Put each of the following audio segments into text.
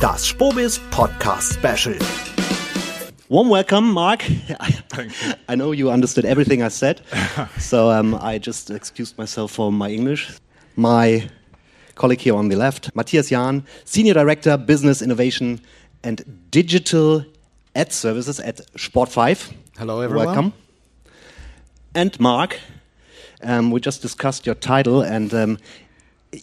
Das Spobis Podcast Special. Warm welcome, Mark. Thank you. I know you understood everything I said, so um, I just excused myself for my English. My colleague here on the left, Matthias Jahn, Senior Director, Business Innovation and Digital Ad Services at Sport5. Hello, everyone. Welcome. And Mark, um, we just discussed your title, and um,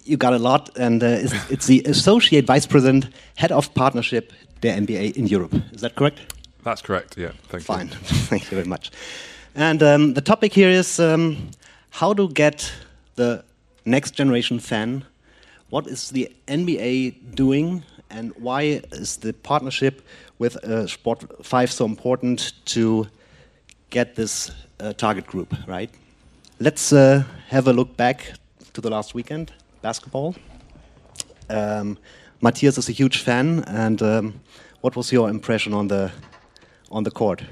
you got a lot, and uh, it's, it's the Associate Vice President, Head of Partnership, der NBA in Europe. Is that correct? That's correct. Yeah. Thank Fine. you. Thank you very much. And um, the topic here is um, how to get the next generation fan. What is the NBA doing, and why is the partnership with uh, Sport 5 so important to get this uh, target group, right? Let's uh, have a look back to the last weekend, basketball. Um, Matthias is a huge fan, and um, what was your impression on the on the court?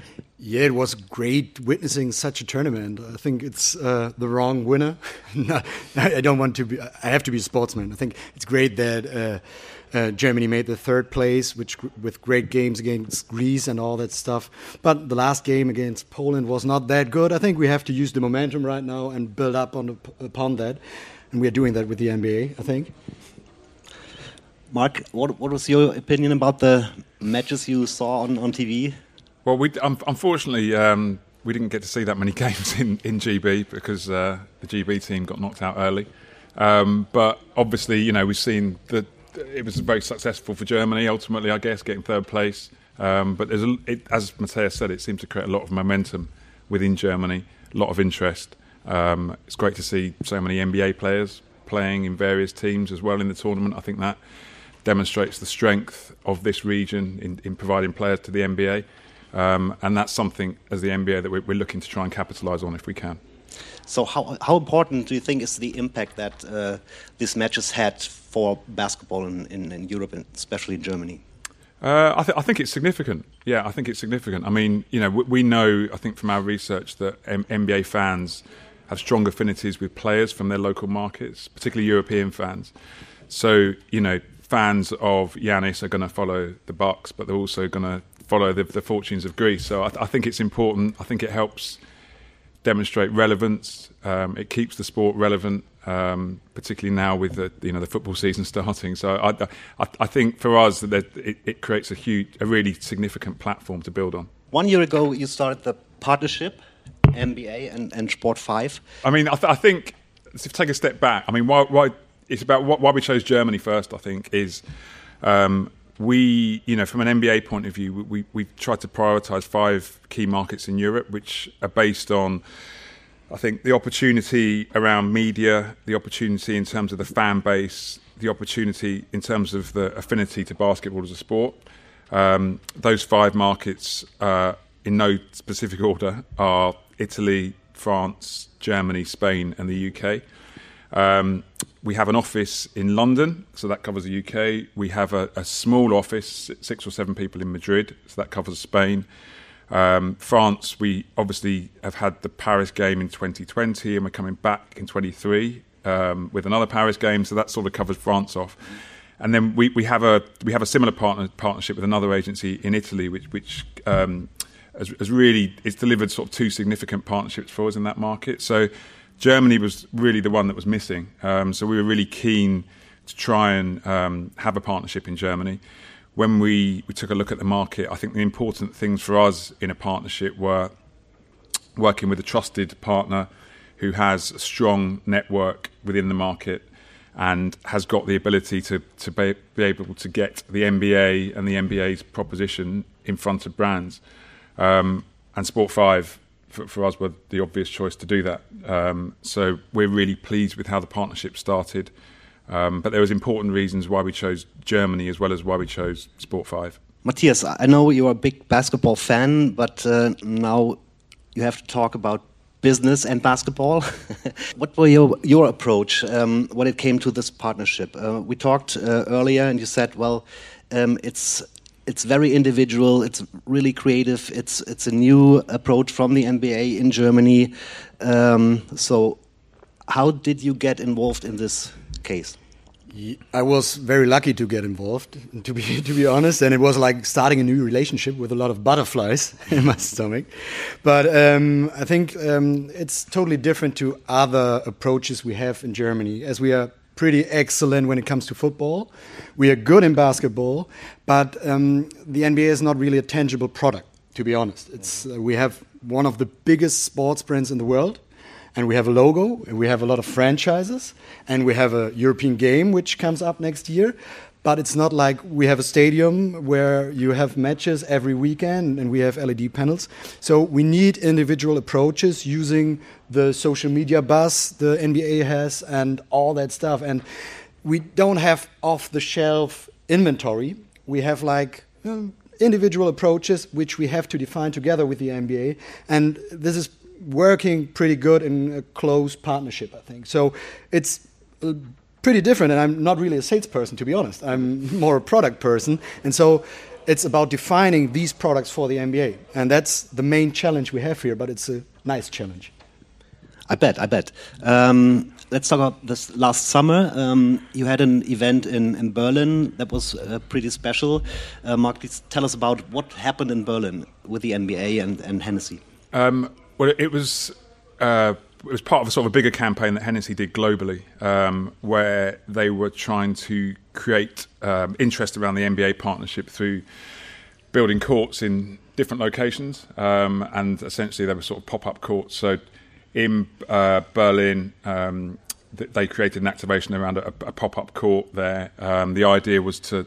Yeah, it was great witnessing such a tournament. I think it's uh, the wrong winner. I don't want to be. I have to be a sportsman. I think it's great that uh, uh, Germany made the third place, which with great games against Greece and all that stuff. But the last game against Poland was not that good. I think we have to use the momentum right now and build up on upon that, and we are doing that with the NBA. I think. Mark, what, what was your opinion about the matches you saw on, on TV? Well, we um, unfortunately um, we didn't get to see that many games in, in GB because uh, the GB team got knocked out early. Um, but obviously, you know, we've seen that it was very successful for Germany. Ultimately, I guess getting third place. Um, but there's a, it, as Matthias said, it seems to create a lot of momentum within Germany, a lot of interest. Um, it's great to see so many NBA players playing in various teams as well in the tournament. I think that demonstrates the strength of this region in, in providing players to the NBA. Um, and that's something as the NBA that we're, we're looking to try and capitalise on if we can. So, how, how important do you think is the impact that uh, these matches had for basketball in, in, in Europe and especially in Germany? Uh, I, th- I, think it's significant. Yeah, I think it's significant. I mean, you know, we, we know, I think from our research, that M- NBA fans have strong affinities with players from their local markets, particularly European fans. So, you know, fans of Giannis are going to follow the Bucks, but they're also going to follow the, the, fortunes of Greece. So I, th- I, think it's important. I think it helps demonstrate relevance. Um, it keeps the sport relevant, um, particularly now with the you know the football season starting. So I, I, I think for us that it, it, creates a huge, a really significant platform to build on. One year ago, you started the partnership, NBA and, and Sport Five. I mean, I, th- I think to take a step back. I mean, why, why it's about why we chose Germany first. I think is. Um, we, you know, from an NBA point of view, we, we tried to prioritise five key markets in Europe, which are based on, I think, the opportunity around media, the opportunity in terms of the fan base, the opportunity in terms of the affinity to basketball as a sport. Um, those five markets, uh, in no specific order, are Italy, France, Germany, Spain, and the UK. Um, we have an office in London, so that covers the UK. We have a, a, small office, six or seven people in Madrid, so that covers Spain. Um, France, we obviously have had the Paris game in 2020, and we're coming back in 23 um, with another Paris game, so that sort of covers France off. And then we, we have a we have a similar partner, partnership with another agency in Italy, which which um, has, has really it's delivered sort of two significant partnerships for us in that market. So Germany was really the one that was missing. Um, so we were really keen to try and um, have a partnership in Germany. When we, we took a look at the market, I think the important things for us in a partnership were working with a trusted partner who has a strong network within the market and has got the ability to, to be, be able to get the NBA and the NBA's proposition in front of brands. Um, and Sport 5 for, for, us were the obvious choice to do that. Um, so we're really pleased with how the partnership started. Um, but there was important reasons why we chose Germany as well as why we chose Sport Five. Matthias, I know you're a big basketball fan, but uh, now you have to talk about business and basketball. what were your your approach um, when it came to this partnership? Uh, we talked uh, earlier, and you said, well, um, it's it's very individual. It's really creative. It's it's a new approach from the NBA in Germany. Um, so, how did you get involved in this case? I was very lucky to get involved, to be to be honest, and it was like starting a new relationship with a lot of butterflies in my stomach. But um, I think um, it's totally different to other approaches we have in Germany, as we are pretty excellent when it comes to football. We are good in basketball, but um, the NBA is not really a tangible product. To be honest, it's uh, we have one of the biggest sports brands in the world and we have a logo, and we have a lot of franchises, and we have a European game which comes up next year. But it's not like we have a stadium where you have matches every weekend and we have LED panels. So we need individual approaches using the social media buzz the NBA has and all that stuff. And we don't have off the shelf inventory. We have like um, individual approaches which we have to define together with the NBA. And this is working pretty good in a close partnership, I think. So it's uh, pretty different, and I'm not really a salesperson, to be honest. I'm more a product person, and so it's about defining these products for the NBA, and that's the main challenge we have here. But it's a nice challenge. I bet. I bet. Um, let's talk about this last summer. Um, you had an event in, in Berlin that was uh, pretty special. Uh, Mark, please tell us about what happened in Berlin with the NBA and, and Hennessy. Um, well, it was uh, it was part of a sort of a bigger campaign that Hennessy did globally, um, where they were trying to create um, interest around the NBA partnership through building courts in different locations, um, and essentially they were sort of pop-up courts. So in uh, Berlin. Um, they created an activation around a, a pop-up court there. Um, the idea was to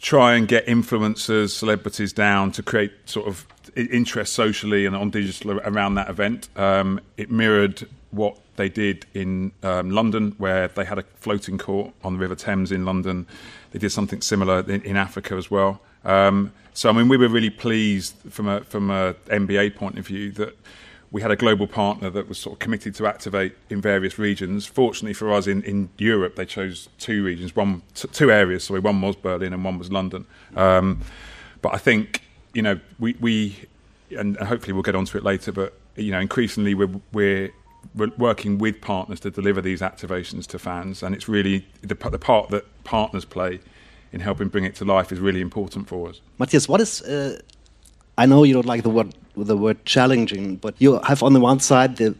try and get influencers, celebrities down to create sort of interest socially and on digital around that event. Um, it mirrored what they did in um, London, where they had a floating court on the River Thames in London. They did something similar in, in Africa as well. Um, so, I mean, we were really pleased from a from a NBA point of view that we had a global partner that was sort of committed to activate in various regions. Fortunately for us, in, in Europe, they chose two regions, one t- two areas. Sorry, one was Berlin and one was London. Um, but I think you know, we, we and hopefully we'll get onto it later, but you know, increasingly we're, we're working with partners to deliver these activations to fans, and it's really the, the part that partners play in helping bring it to life is really important for us. Matthias, what is? Uh, I know you don't like the word the word challenging, but you have on the one side the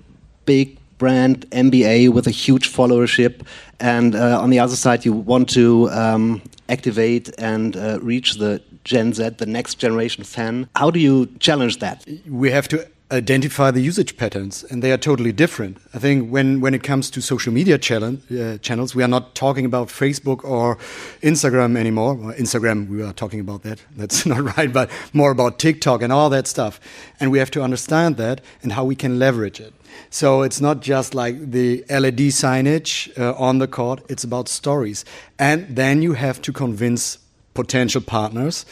big brand NBA with a huge followership, and uh, on the other side you want to um, activate and uh, reach the Gen Z, the next generation fan. How do you challenge that? We have to identify the usage patterns, and they are totally different. I think when, when it comes to social media channel, uh, channels, we are not talking about Facebook or Instagram anymore. Well, Instagram, we are talking about that. That's not right, but more about TikTok and all that stuff. And we have to understand that and how we can leverage it. So it's not just like the LED signage uh, on the court, it's about stories. And then you have to convince potential partners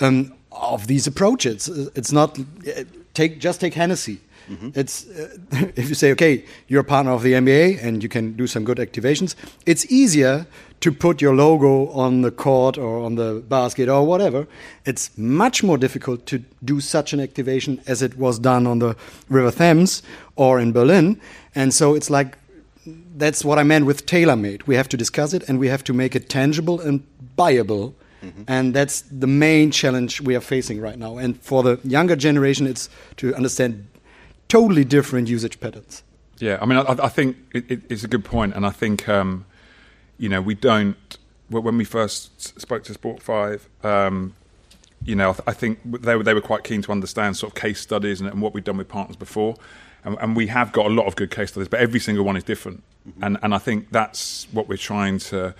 um, of these approaches. It's not take just take Hennessy. Mm -hmm. It's uh, if you say, okay, you're a partner of the NBA and you can do some good activations. It's easier to put your logo on the court or on the basket or whatever. It's much more difficult to do such an activation as it was done on the River Thames or in Berlin. And so it's like that's what I meant with tailor made. We have to discuss it and we have to make it tangible and buyable Mm-hmm. And that's the main challenge we are facing right now. And for the younger generation, it's to understand totally different usage patterns. Yeah, I mean, I, I think it, it, it's a good point, and I think um, you know we don't. When we first spoke to Sport Five, um, you know, I, think they were they were quite keen to understand sort of case studies and, and what we've done with partners before, and, and, we have got a lot of good case studies, but every single one is different, mm-hmm. and and I think that's what we're trying to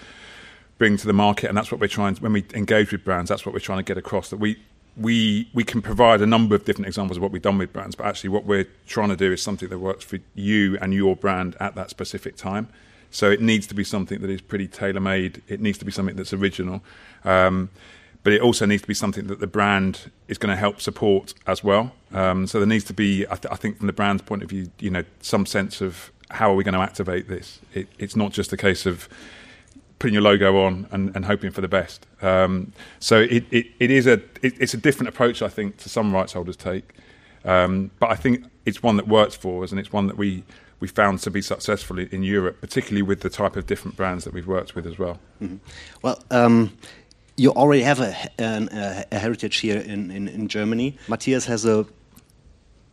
bring to the market, and that's what we're trying. To, when we engage with brands, that's what we're trying to get across. That we we we can provide a number of different examples of what we've done with brands, but actually, what we're trying to do is something that works for you and your brand at that specific time. So it needs to be something that is pretty tailor made. It needs to be something that's original. Um, but it also needs to be something that the brand is going to help support as well. Um, so there needs to be, I, th- I, think, from the brand's point of view, you know, some sense of how are we going to activate this. It, it's not just a case of putting your logo on and, and hoping for the best. Um, so it, it, it is a it, it's a different approach I think to some rights holders take, um, but I think it's one that works for us and it's one that we we found to be successful in, Europe, particularly with the type of different brands that we've worked with as well. Mm-hmm. Well, um, you already have a, an, a, a heritage here in, in, in, Germany. Matthias has a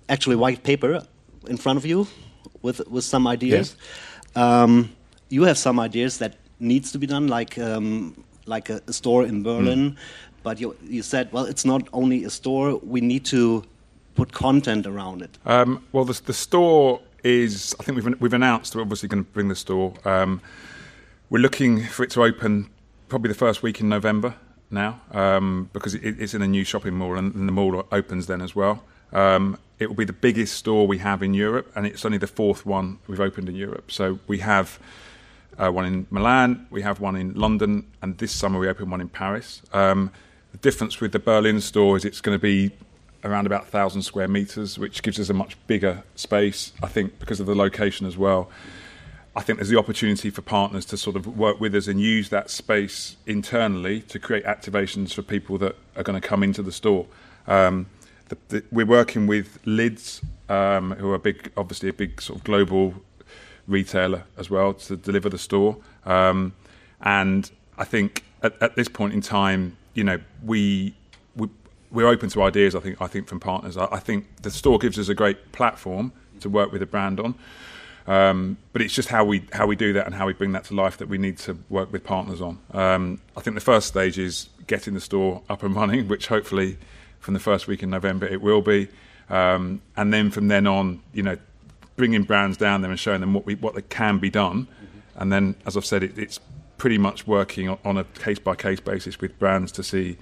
actually white paper in front of you with with some ideas. Yes. Um, you have some ideas that needs to be done, like um, like a, a, store in Berlin. Mm. But you you said, well, it's not only a store. We need to put content around it. Um, well, the, the store is. I think we've we've announced we're obviously going to bring the store. Um, we're looking for it to open probably the first week in November now um, because it, it's in a new shopping mall and, and the mall opens then as well. Um, it will be the biggest store we have in Europe, and it's only the fourth one we've opened in Europe. So we have one in Milan, we have one in London, and this summer we open one in Paris. Um, the difference with the Berlin store is it's going to be around about 1,000 square meters, which gives us a much bigger space, I think, because of the location as well. I think there's the opportunity for partners to sort of work with us and use that space internally to create activations for people that are going to come into the store. Um, the, the, we're working with Lids, um, who are big, obviously a big sort of global retailer as well, to deliver the store. Um, and I think at, at, this point in time, you know, we, we we're open to ideas. I think I think from partners. I, I think the store gives us a great platform to work with a brand on. Um, but it's just how we how we do that and how we bring that to life that we need to work with partners on. Um, I think the first stage is getting the store up and running, which hopefully from the first week in November it will be, um, and then from then on, you know, bringing brands down there and showing them what we what can be done, mm-hmm. and then as I've said, it, it's pretty much working on a case by case basis with brands to see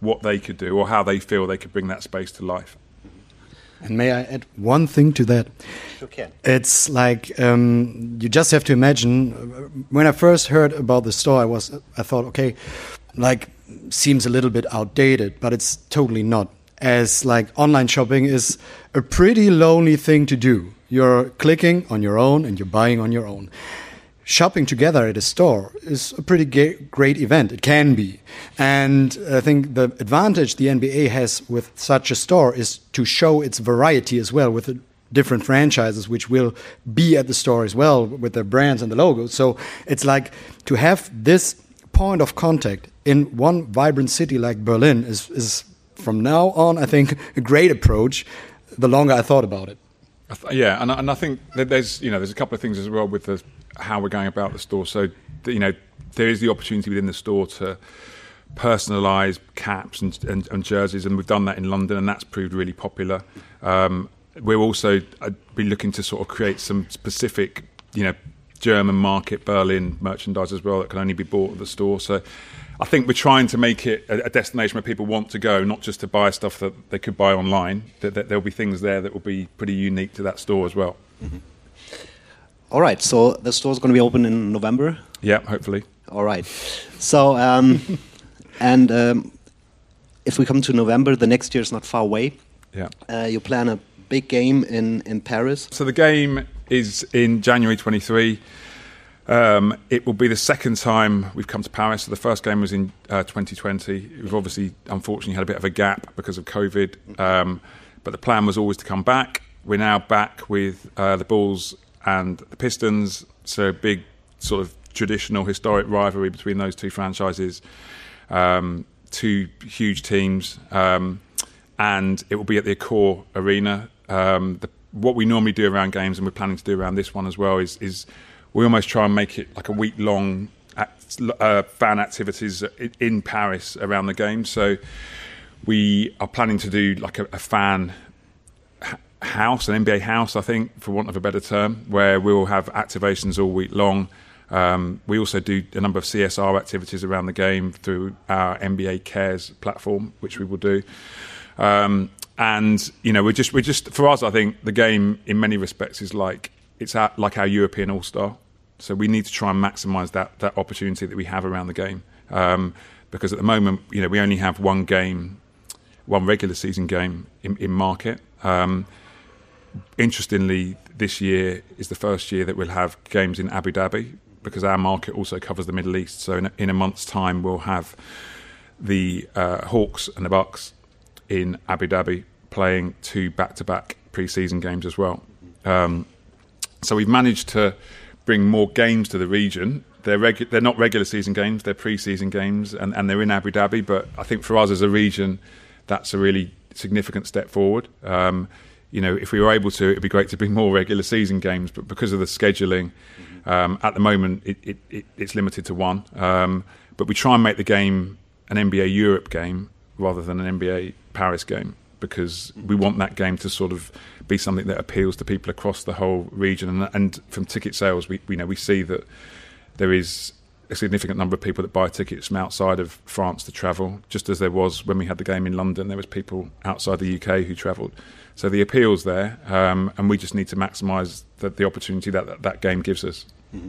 what they could do or how they feel they could bring that space to life. And may I add one thing to that? Sure can. It's like um, you just have to imagine. Uh, when I first heard about the store, I was I thought, okay, like seems a little bit outdated, but it's totally not. As like online shopping is a pretty lonely thing to do. You're clicking on your own and you're buying on your own shopping together at a store is a pretty great event. It can be. And I think the advantage the NBA has with such a store is to show its variety as well with different franchises which will be at the store as well with the brands and the logos. So it's like to have this point of contact in one vibrant city like Berlin is, is from now on, I think, a great approach the longer I thought about it. Yeah, and I, and I think there's you know there's a couple of things as well with the how we're going about the store. So, you know, there is the opportunity within the store to personalise caps and, and, and, jerseys, and we've done that in London, and that's proved really popular. Um, we're also uh, be looking to sort of create some specific, you know, German market Berlin merchandise as well that can only be bought at the store. So. I think we're trying to make it a, destination where people want to go, not just to buy stuff that they could buy online. That, that there'll be things there that will be pretty unique to that store as well. Mm-hmm. All right, so the store is going to be open in November. Yeah, hopefully. All right. So, um, and um, if we come to November, the next year is not far away. Yeah. Uh, you plan a big game in in Paris. So the game is in January 23. Um, it will be the second time we've come to Paris. So the first game was in uh, 2020. We've obviously, unfortunately, had a bit of a gap because of COVID. Um, but the plan was always to come back. We're now back with uh, the Bulls and the Pistons. So big sort of traditional historic rivalry between those two franchises. Um, two huge teams, um, and it will be at the Accor Arena. Um, the, what we normally do around games, and we're planning to do around this one as well, is, is we almost try and make it like a week long uh, fan activities in Paris around the game. So we are planning to do like a, a fan house, an NBA house, I think, for want of a better term, where we'll have activations all week long. Um, we also do a number of CSR activities around the game through our NBA Cares platform, which we will do. Um, and you know, we're just we're just for us, I think the game in many respects is like it's our, like our European All Star. So we need to try and maximise that that opportunity that we have around the game. Um, because at the moment, you know, we only have one game, one regular season game in, in market. Um, interestingly, this year is the first year that we'll have games in Abu Dhabi because our market also covers the Middle East. So in a, in a month's time, we'll have the uh, Hawks and the Bucks in Abu Dhabi playing two back-to-back pre-season games as well. Um, So we've managed to bring more games to the region. They're regu- they're not regular season games; they're pre-season games, and, and they're in Abu Dhabi. But I think for us as a region, that's a really significant step forward. Um, you know, if we were able to, it'd be great to bring more regular season games. But because of the scheduling, um, at the moment, it, it, it, it's limited to one. Um, but we try and make the game an NBA Europe game rather than an NBA Paris game because we want that game to sort of be something that appeals to people across the whole region. And, and from ticket sales, we, we know we see that there is a significant number of people that buy tickets from outside of France to travel, just as there was when we had the game in London. There was people outside the UK who travelled. So the appeal's there, um, and we just need to maximise the, the, opportunity that, that, that game gives us. Mm-hmm.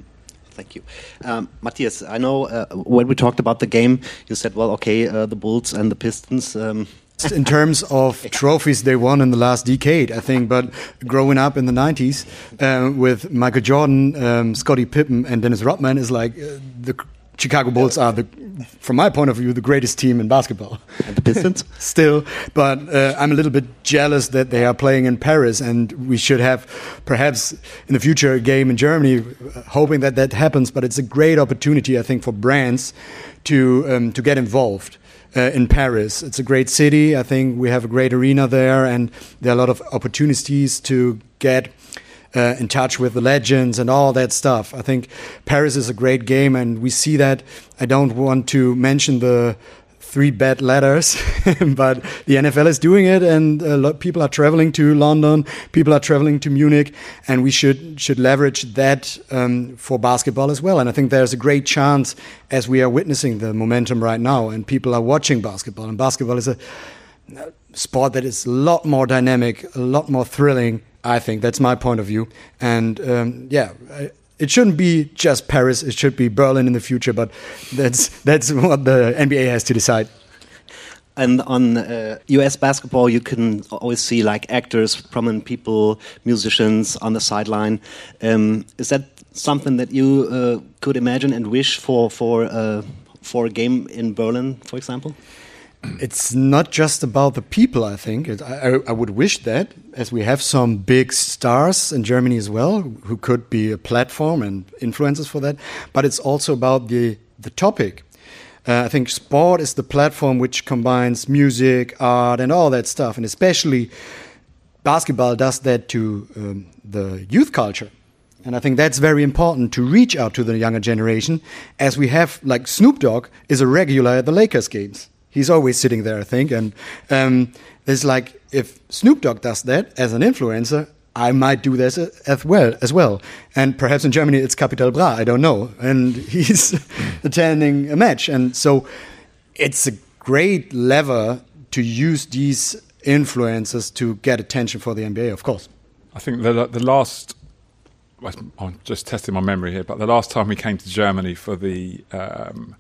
Thank you. Um, Matthias, I know uh, when we talked about the game, you said, well, okay, uh, the Bulls and the Pistons. Um, in terms of trophies they won in the last decade, I think. But growing up in the 90s uh, with Michael Jordan, um, Scottie Pippen, and Dennis Rodman is like uh, the Chicago Bulls are the, from my point of view, the greatest team in basketball. And the Pistons, still, but uh, I'm a little bit jealous that they are playing in Paris, and we should have perhaps in the future a game in Germany, hoping that that happens. But it's a great opportunity, I think, for brands to um, to get involved uh, in Paris. It's a great city. I think we have a great arena there, and there are a lot of opportunities to get. Uh, in touch with the legends and all that stuff. I think Paris is a great game, and we see that. I don't want to mention the three bad letters, but the NFL is doing it, and a lot people are traveling to London, people are traveling to Munich, and we should should leverage that um, for basketball as well. And I think there's a great chance as we are witnessing the momentum right now, and people are watching basketball, and basketball is a sport that is a lot more dynamic, a lot more thrilling. I think that's my point of view, and um, yeah. It shouldn't be just Paris. It should be Berlin in the future. But that's that's what the NBA has to decide. And on uh, US basketball, you can always see like actors, prominent people, musicians on the sideline. Um, is that something that you uh, could imagine and wish for for uh, for a game in Berlin, for example? It's not just about the people. I think it, I, I, would wish that, as we have some big stars in Germany as well, who could be a platform and influences for that. But it's also about the the topic. Uh, I think sport is the platform which combines music, art, and all that stuff, and especially basketball does that to um, the youth culture. And I think that's very important to reach out to the younger generation, as we have like Snoop Dogg is a regular at the Lakers games He's always sitting there, I think. And um, it's like if Snoop Dogg does that as an influencer, I might do this as well. As well, and perhaps in Germany it's Capital Bra. I don't know. And he's attending a match, and so it's a great lever to use these influencers to get attention for the NBA. Of course, I think the the last. I'm just testing my memory here, but the last time we came to Germany for the um,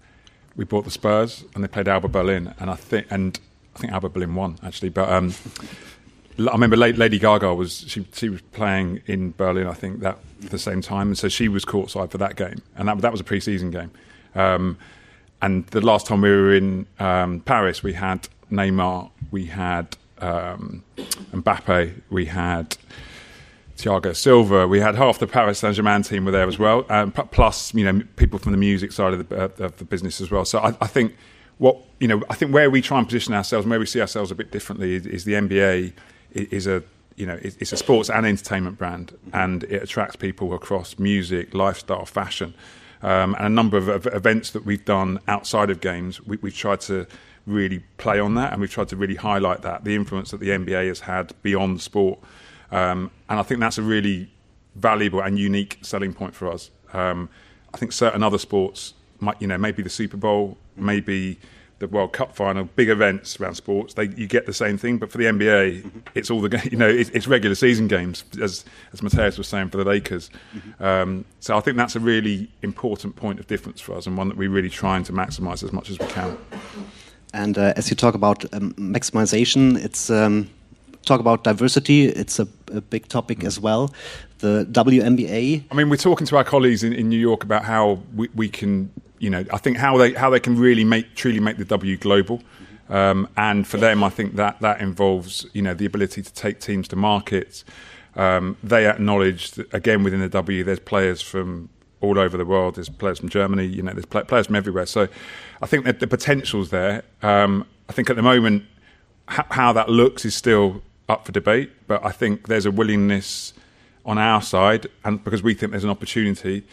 we bought the Spurs and they played Alba Berlin, and I think and I think Alba Berlin won actually, but. Um, I remember Lady Gaga was she she was playing in Berlin I think that the same time and so she was courtside for that game and that that was a pre-season game um, and the last time we were in um, Paris we had Neymar we had um, Mbappe we had Thiago Silva. We had half the Paris Saint Germain team were there as well, um, plus you know people from the music side of the, uh, of the business as well. So I, I, think what you know, I think where we try and position ourselves and where we see ourselves a bit differently is, is the NBA is a you know it's a sports and entertainment brand, and it attracts people across music, lifestyle, fashion, um, and a number of events that we've done outside of games. We, we've tried to really play on that, and we've tried to really highlight that the influence that the NBA has had beyond sport. Um, and I think that's a really valuable and unique selling point for us. Um, I think certain other sports, might, you know, maybe the Super Bowl, maybe the World Cup final, big events around sports, they, you get the same thing. But for the NBA, mm-hmm. it's all the you know it's, it's, regular season games, as as Matthias was saying for the Lakers. Mm-hmm. Um, so I think that's a really important point of difference for us, and one that we're really trying to maximise as much as we can. And uh, as you talk about um, maximization, it's um, talk about diversity. It's a, a big topic mm. as well. The WNBA. I mean, we're talking to our colleagues in, in New York about how we, we, can, you know, I think how they how they can really make truly make the W global. Um, and for them, I think that that involves, you know, the ability to take teams to markets. Um, they acknowledge that, again, within the W, there's players from all over the world. There's players from Germany, you know, there's players from everywhere. So I think that the potential's there. Um, I think at the moment, how that looks is still up for debate, but I think there's a willingness on our side, and because we think there's an opportunity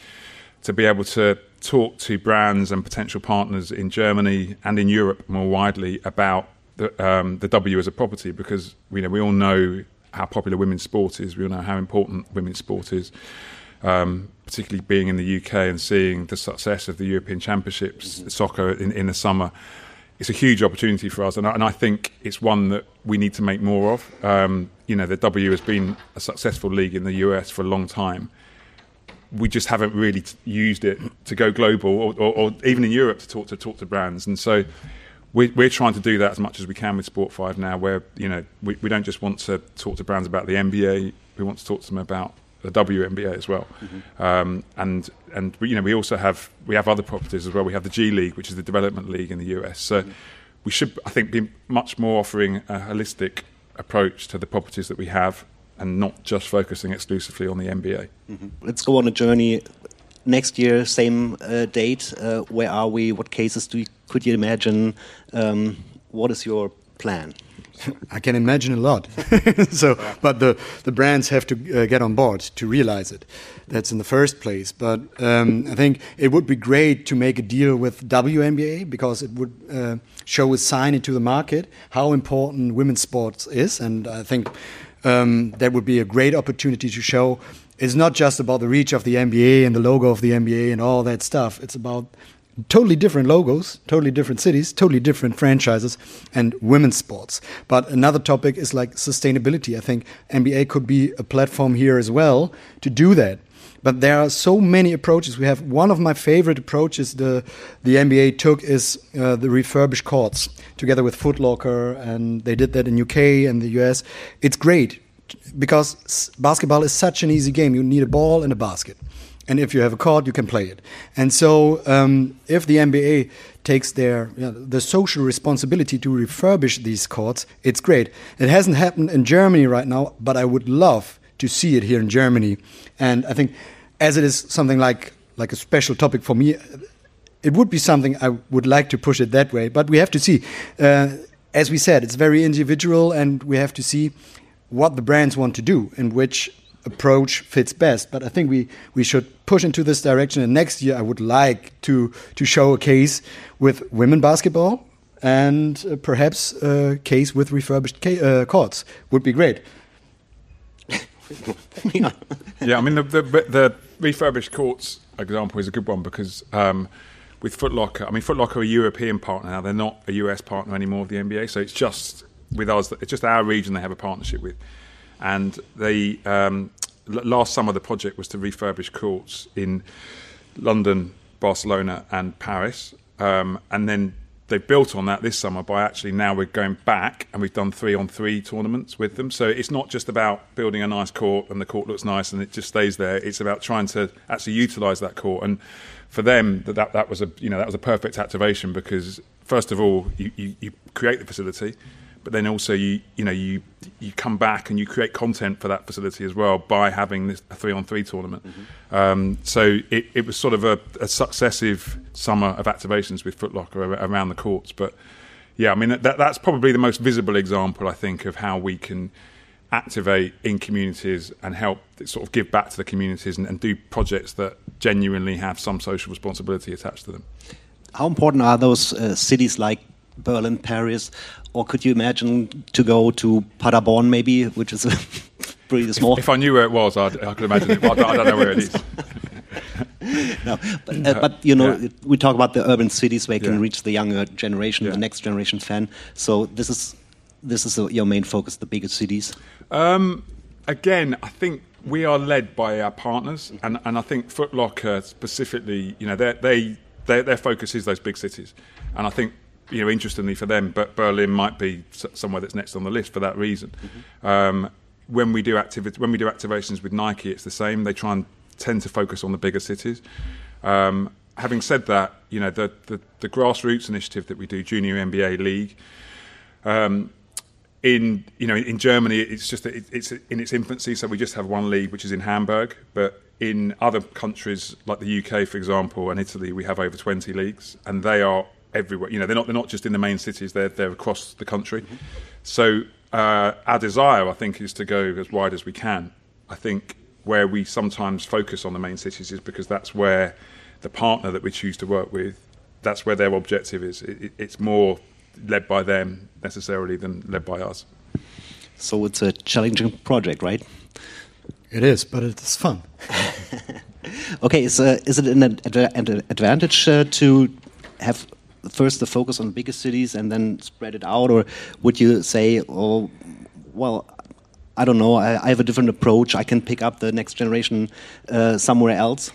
to be able to talk to brands and potential partners in Germany and in Europe more widely about the, um, the W as a property, because you know we all know how popular women's sport is. We all know how important women's sport is, um, particularly being in the UK and seeing the success of the European Championships, mm-hmm. soccer in, in the summer. It's a huge opportunity for us, and I, and I, think it's one that we need to make more of. Um, you know, the W has been a successful league in the US for a long time. We just haven't really t- used it to go global, or, or, or, even in Europe to talk to talk to brands, and so we're, we're, trying to do that as much as we can with Sport Five now. Where you know we, we don't just want to talk to brands about the NBA, we want to talk to them about the WNBA as well. Mm-hmm. Um, and and you know we also have we have other properties as well. We have the G League, which is the development league in the US. So mm-hmm. we should I think be much more offering a holistic approach to the properties that we have and not just focusing exclusively on the NBA. Mm-hmm. Let's go on a journey next year, same uh, date. Uh, where are we? What cases do you, could you imagine? Um, what is your plan? I can imagine a lot. so, but the the brands have to uh, get on board to realize it. That's in the first place. But um, I think it would be great to make a deal with WNBA because it would uh, show a sign into the market how important women's sports is, and I think um, that would be a great opportunity to show. It's not just about the reach of the NBA and the logo of the NBA and all that stuff. It's about totally different logos, totally different cities, totally different franchises, and women's sports. But another topic is like sustainability. I think NBA could be a platform here as well to do that. But there are so many approaches. We have one of my favorite approaches the the NBA took is uh, the refurbished courts together with Footlocker, and they did that in UK and the US. It's great because basketball is such an easy game. You need a ball and a basket and if you have a card, you can play it. And so, um, if the NBA takes their you know, the social responsibility to refurbish these courts, it's great. It hasn't happened in Germany right now, but I would love to see it here in Germany. And I think, as it is something like like a special topic for me, it would be something I would like to push it that way. But we have to see. Uh, as we said, it's very individual, and we have to see what the brands want to do and which approach fits best. But I think we, we should push into this direction. And next year, I would like to, to show a case with women basketball and uh, perhaps a case with refurbished ca uh, courts. Would be great. yeah. I mean, the, the, the, refurbished courts example is a good one because. Um, with Footlocker, I mean, Footlocker are a European partner now. They're not a US partner anymore of the NBA. So it's just with us. It's just our region they have a partnership with and they um, last summer the project was to refurbish courts in London, Barcelona, and Paris, um, and then they built on that this summer by actually now we're going back and we've done three on three tournaments with them. So it's not just about building a nice court and the court looks nice and it just stays there. It's about trying to actually utilise that court. And for them, that, that that was a you know that was a perfect activation because first of all you, you, you create the facility but then also you you know you you come back and you create content for that facility as well by having this three on three tournament. Mm-hmm. Um, so it, it was sort of a, a, successive summer of activations with Footlocker around the courts. But yeah, I mean that, that's probably the most visible example I think of how we can activate in communities and help sort of give back to the communities and, and do projects that genuinely have some social responsibility attached to them. How important are those uh, cities like Berlin, Paris, or could you imagine to go to Paderborn, maybe, which is pretty small? If, if, I knew where it was, I'd, i could imagine it, I don't, I don't know where it is. no, but, uh, but, you know, yeah. we talk about the urban cities where you can yeah. reach the younger generation, yeah. the next generation fan. So this is this is your main focus, the bigger cities. Um, again, I think we are led by our partners, and, and I think Footlocker specifically, you know, they they their focus is those big cities, and I think you know, interestingly for them, but Berlin might be somewhere that's next on the list for that reason. Mm-hmm. Um, when we do activity, when we do activations with Nike, it's the same. They try and tend to focus on the bigger cities. Um, having said that, you know, the, the, the grassroots initiative that we do, Junior NBA League, um, in you know in Germany, it's just it, it's in its infancy. So we just have one league, which is in Hamburg. But in other countries like the UK, for example, and Italy, we have over 20 leagues, and they are everywhere. You know, they're not they're not just in the main cities; they're they're across the country. Mm-hmm. So uh, our desire, I think, is to go as wide as we can. I think where we sometimes focus on the main cities is because that's where the partner that we choose to work with, that's where their objective is. It, it's more led by them necessarily than led by us. So it's a challenging project, right? It is, but it's fun. okay, is, uh, is it an, an advantage uh, to have first the focus on bigger cities and then spread it out, or would you say, oh, well, I don't know, I, I have a different approach. I can pick up the next generation uh, somewhere else.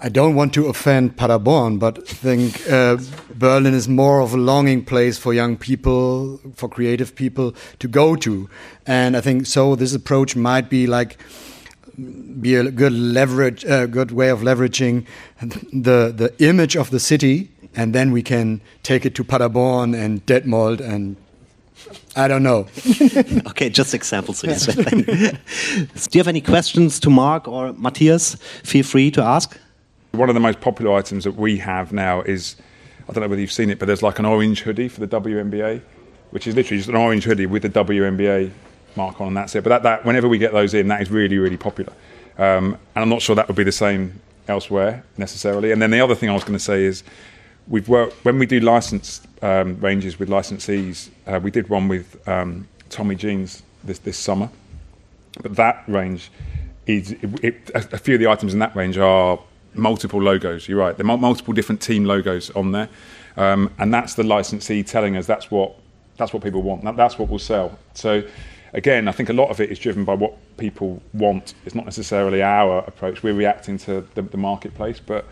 I don't want to offend Paderborn, but I think uh, Berlin is more of a longing place for young people, for creative people to go to, and I think so. This approach might be like be a good leverage, uh, good way of leveraging the the image of the city and then we can take it to Paderborn and Detmold and I don't know. okay, just examples. Do you have any questions to Mark or Matthias? Feel free to ask. One of the most popular items that we have now is I don't know whether you've seen it, but there's like an orange hoodie for the WNBA, which is literally just an orange hoodie with the WNBA mark on, and that's it. But that, that whenever we get those in, that is really, really popular. Um, and I'm not sure that would be the same elsewhere necessarily. And then the other thing I was going to say is we've worked when we do licensed um, ranges with licensees. Uh, we did one with um, Tommy Jeans this this summer, but that range is it, it, a, a, few of the items in that range are multiple logos. You're right. There are multiple different team logos on there, um, and that's the licensee telling us that's what that's what people want. That, that's what we'll sell. So. Again, I think a lot of it is driven by what people want. It's not necessarily our approach. We're reacting to the, the marketplace, but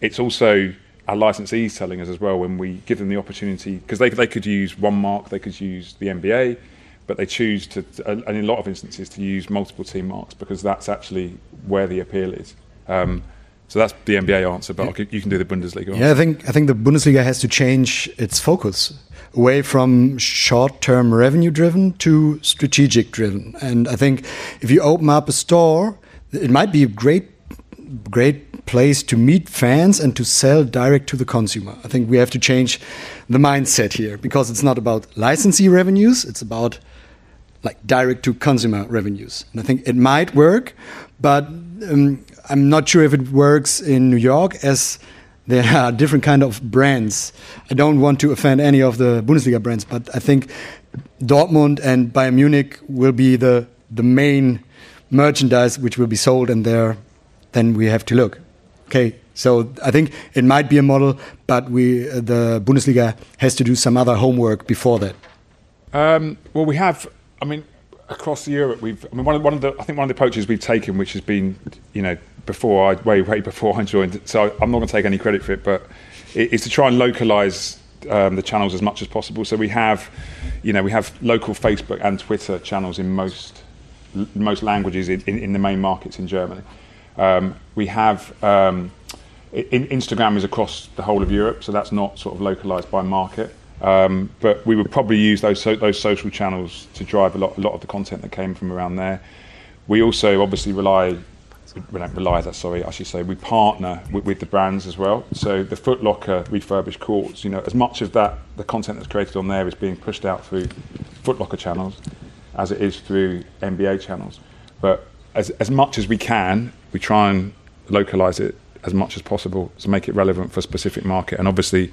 it's also our licensees telling us as well when we give them the opportunity because they, they could use one mark, they could use the NBA, but they choose to, and in a lot of instances, to use multiple team marks because that's actually where the appeal is. Um, so that's the NBA answer, but you can do the Bundesliga. Answer. Yeah, I think I think the Bundesliga has to change its focus away from short-term revenue-driven to strategic-driven. And I think if you open up a store, it might be a great, great place to meet fans and to sell direct to the consumer. I think we have to change the mindset here because it's not about licensee revenues, it's about like direct to consumer revenues. And I think it might work, but um, I'm not sure if it works in New York as there are different kind of brands. I don't want to offend any of the Bundesliga brands, but I think Dortmund and Bayern Munich will be the the main merchandise which will be sold, and there then we have to look. Okay, so I think it might be a model, but we uh, the Bundesliga has to do some other homework before that. Um, well, we have. I mean, across Europe, we've. I mean, one of, one of the. I think one of the approaches we've taken, which has been, you know, before I way way before I joined. So I'm not going to take any credit for it, but it, it's to try and localize um, the channels as much as possible. So we have, you know, we have local Facebook and Twitter channels in most most languages in, in, in the main markets in Germany. Um, we have um, in, Instagram is across the whole of Europe, so that's not sort of localized by market. Um, but we would probably use those so, those social channels to drive a lot a lot of the content that came from around there. We also obviously rely we don't rely that sorry I should say we partner with, with, the brands as well. So the Foot Locker refurbished courts, you know, as much of that the content that's created on there is being pushed out through Foot Locker channels as it is through NBA channels. But as as much as we can, we try and localize it as much as possible to make it relevant for a specific market. And obviously,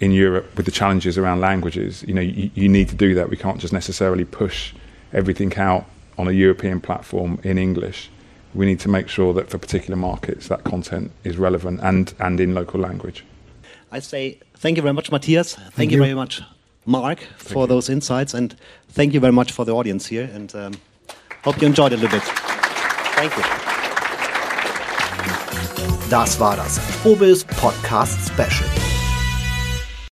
in Europe, with the challenges around languages, you know, you, you need to do that. We can't just necessarily push everything out on a European platform in English. We need to make sure that for particular markets, that content is relevant and, and in local language. I say thank you very much, Matthias. Thank, thank you. you. very much, Mark, thank for you. those insights. And thank you very much for the audience here. And um, hope you enjoyed it a little bit. Thank you. Das war das Phobis Podcast Special.